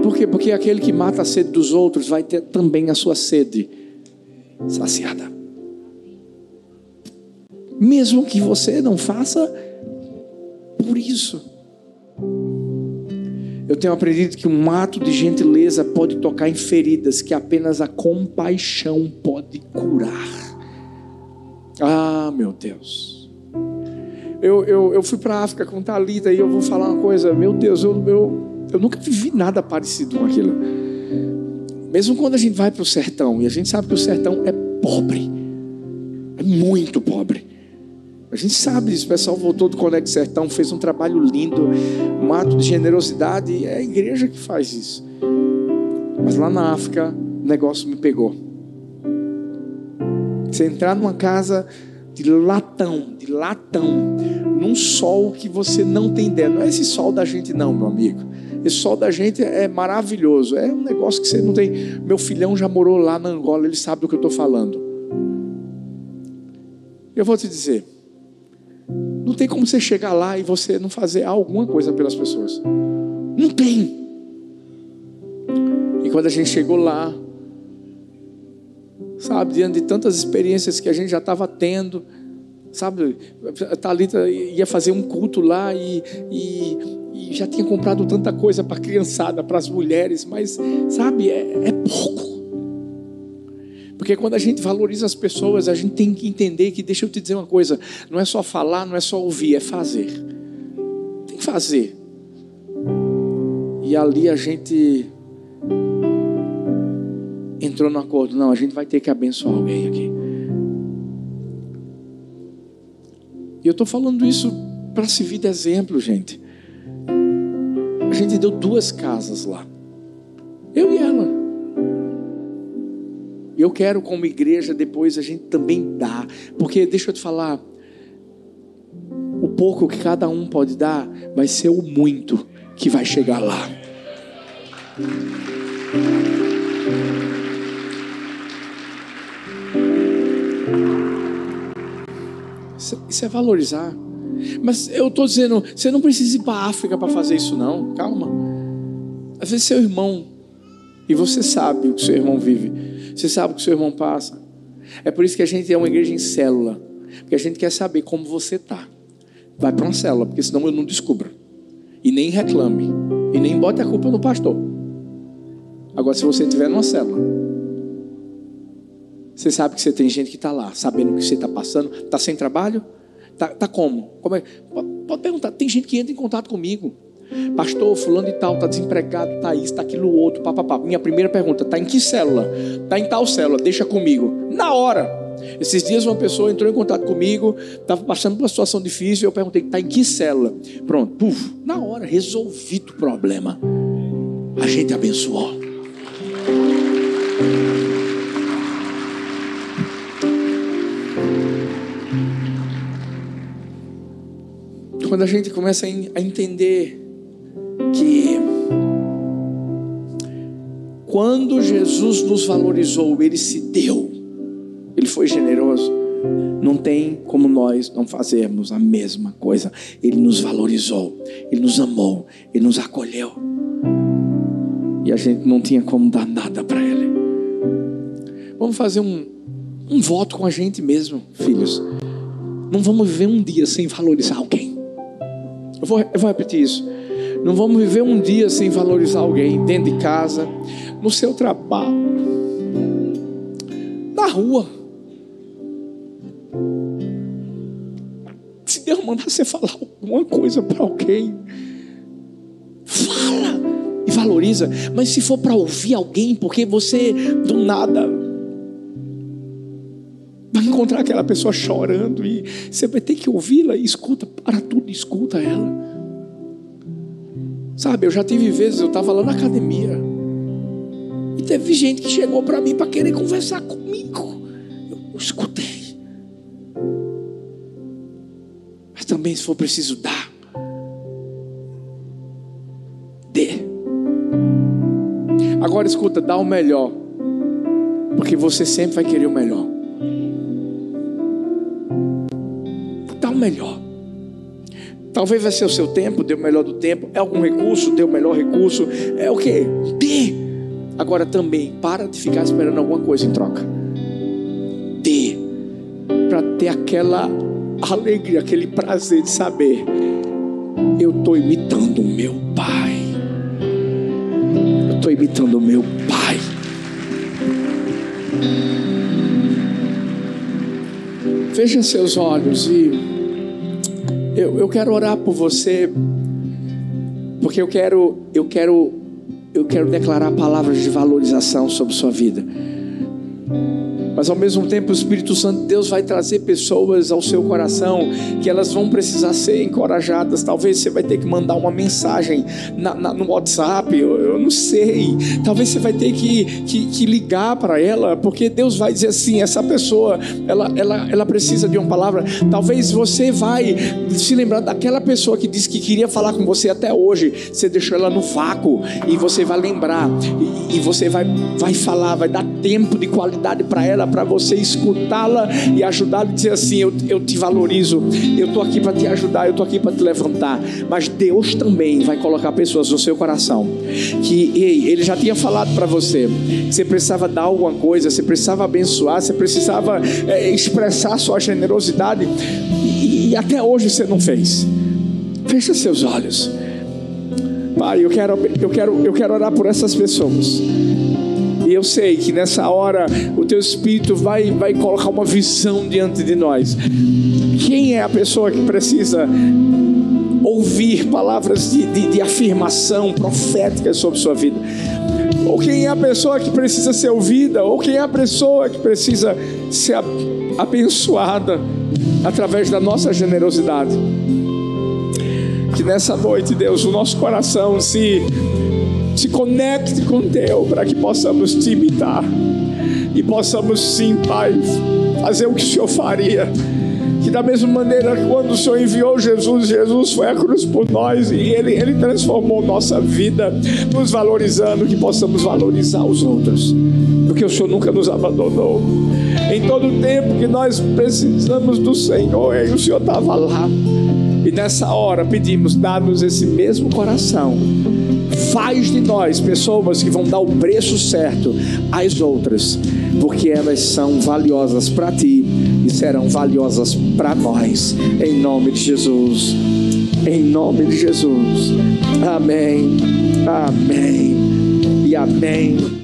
Por quê? Porque aquele que mata a sede dos outros vai ter também a sua sede saciada. Mesmo que você não faça por isso. Eu tenho aprendido que um ato de gentileza pode tocar em feridas que apenas a compaixão pode curar. Ah, meu Deus. Eu, eu, eu fui para a África com Talita e eu vou falar uma coisa. Meu Deus, eu, eu, eu nunca vivi nada parecido com aquilo. Mesmo quando a gente vai para o sertão, e a gente sabe que o sertão é pobre, é muito pobre. A gente sabe disso, o pessoal voltou do Conecto Sertão, fez um trabalho lindo, um ato de generosidade, e é a igreja que faz isso. Mas lá na África, o negócio me pegou. Você entrar numa casa de latão, de latão, num sol que você não tem ideia. Não é esse sol da gente, não, meu amigo. Esse sol da gente é maravilhoso. É um negócio que você não tem. Meu filhão já morou lá na Angola, ele sabe do que eu estou falando. Eu vou te dizer. Não tem como você chegar lá e você não fazer alguma coisa pelas pessoas. Não tem. E quando a gente chegou lá, sabe, diante de tantas experiências que a gente já estava tendo, sabe, a Thalita ia fazer um culto lá e, e, e já tinha comprado tanta coisa para a criançada, para as mulheres, mas, sabe, é, é pouco. Porque quando a gente valoriza as pessoas, a gente tem que entender que, deixa eu te dizer uma coisa, não é só falar, não é só ouvir, é fazer. Tem que fazer. E ali a gente entrou no acordo, não, a gente vai ter que abençoar alguém aqui. E eu estou falando isso para servir de exemplo, gente. A gente deu duas casas lá. Eu e ela. Eu quero, como igreja, depois a gente também dar. Porque, deixa eu te falar, o pouco que cada um pode dar vai ser o muito que vai chegar lá. Isso é valorizar. Mas eu estou dizendo, você não precisa ir para a África para fazer isso, não. Calma. Às vezes seu irmão, e você sabe o que seu irmão vive, você sabe o que seu irmão passa. É por isso que a gente é uma igreja em célula. Porque a gente quer saber como você está. Vai para uma célula, porque senão eu não descubro. E nem reclame. E nem bote a culpa no pastor. Agora, se você estiver numa célula, você sabe que você tem gente que está lá, sabendo o que você está passando, está sem trabalho? Está tá como? como é? Pode perguntar, tem gente que entra em contato comigo. Pastor, fulano e tal, está desempregado, está isso, está aquilo outro, papapá. Minha primeira pergunta, está em que célula? Está em tal célula, deixa comigo. Na hora. Esses dias uma pessoa entrou em contato comigo, estava passando por uma situação difícil, eu perguntei, está em que célula? Pronto, puf, na hora, resolvido o problema. A gente abençoou. Quando a gente começa a entender que quando Jesus nos valorizou, ele se deu, ele foi generoso. Não tem como nós não fazermos a mesma coisa. Ele nos valorizou, ele nos amou, ele nos acolheu. E a gente não tinha como dar nada para ele. Vamos fazer um, um voto com a gente mesmo, filhos. Não vamos viver um dia sem valorizar alguém. Eu vou, eu vou repetir isso. Não vamos viver um dia sem valorizar alguém dentro de casa, no seu trabalho, na rua. Se Deus mandar você falar alguma coisa para alguém, fala e valoriza. Mas se for para ouvir alguém, porque você do nada encontrar aquela pessoa chorando e você vai ter que ouvi-la e escuta, para tudo, escuta ela. Sabe, eu já tive vezes, eu estava lá na academia e teve gente que chegou para mim para querer conversar comigo. Eu, escutei. Mas também, se for preciso dar, dê. Agora escuta, dá o melhor, porque você sempre vai querer o melhor. Melhor. Talvez vai ser o seu tempo, dê o melhor do tempo. É algum recurso, dê o melhor recurso. É o que? Dê. Agora também, para de ficar esperando alguma coisa em troca. Dê. Para ter aquela alegria, aquele prazer de saber. Eu estou imitando o meu pai. Eu estou imitando o meu pai. Feche seus olhos e eu, eu quero orar por você, porque eu quero, eu quero, eu quero declarar palavras de valorização sobre sua vida mas ao mesmo tempo o Espírito Santo de Deus vai trazer pessoas ao seu coração que elas vão precisar ser encorajadas. Talvez você vai ter que mandar uma mensagem na, na, no WhatsApp, eu, eu, não sei. Talvez você vai ter que, que, que ligar para ela, porque Deus vai dizer assim: essa pessoa ela, ela, ela precisa de uma palavra. Talvez você vai se lembrar daquela pessoa que disse que queria falar com você até hoje. Você deixou ela no vácuo e você vai lembrar e, e você vai, vai falar, vai dar tempo de qualidade para ela para você escutá-la e ajudá-la e dizer assim: eu, eu te valorizo, eu estou aqui para te ajudar, eu estou aqui para te levantar. Mas Deus também vai colocar pessoas no seu coração que, ei, Ele já tinha falado para você que você precisava dar alguma coisa, você precisava abençoar, você precisava é, expressar sua generosidade e, e até hoje você não fez. Fecha seus olhos. Pai, eu quero, eu quero, eu quero orar por essas pessoas. E eu sei que nessa hora o teu Espírito vai, vai colocar uma visão diante de nós. Quem é a pessoa que precisa ouvir palavras de, de, de afirmação profética sobre sua vida? Ou quem é a pessoa que precisa ser ouvida? Ou quem é a pessoa que precisa ser abençoada através da nossa generosidade? Que nessa noite, Deus, o nosso coração se se conecte com Deus para que possamos te imitar e possamos sim, Pai, fazer o que o Senhor faria. Que da mesma maneira, quando o Senhor enviou Jesus, Jesus foi à cruz por nós e Ele, Ele transformou nossa vida, nos valorizando, que possamos valorizar os outros, porque o Senhor nunca nos abandonou. Em todo o tempo que nós precisamos do Senhor, e o Senhor estava lá. E nessa hora pedimos, dá-nos esse mesmo coração Faz de nós pessoas que vão dar o preço certo às outras, porque elas são valiosas para ti e serão valiosas para nós. Em nome de Jesus. Em nome de Jesus. Amém. Amém. E amém.